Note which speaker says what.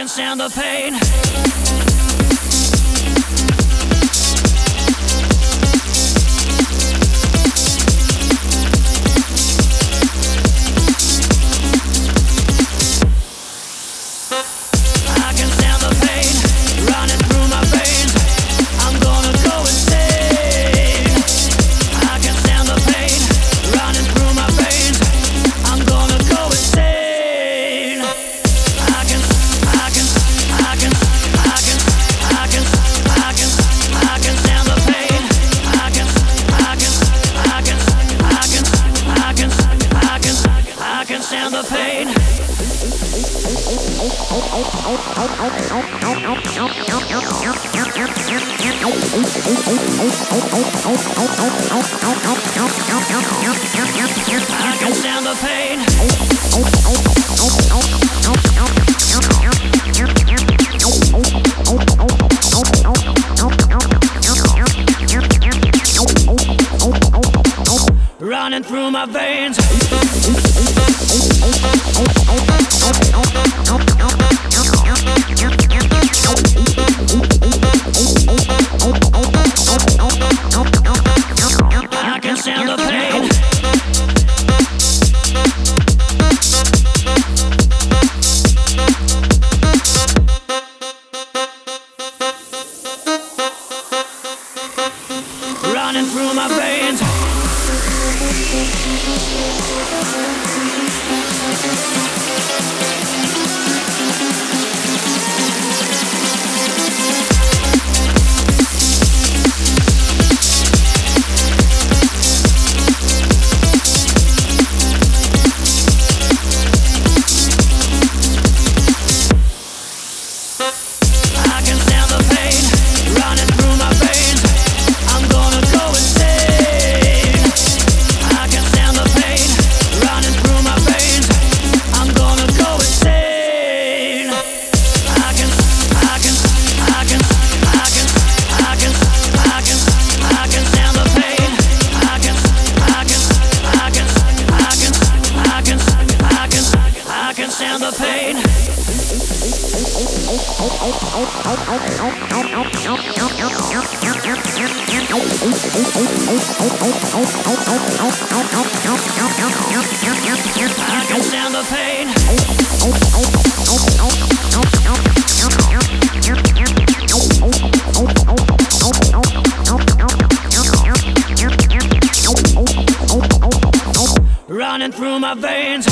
Speaker 1: can stand the pain. and the pain. I can stand the pain. Running through my veins. running through my veins. running through my veins.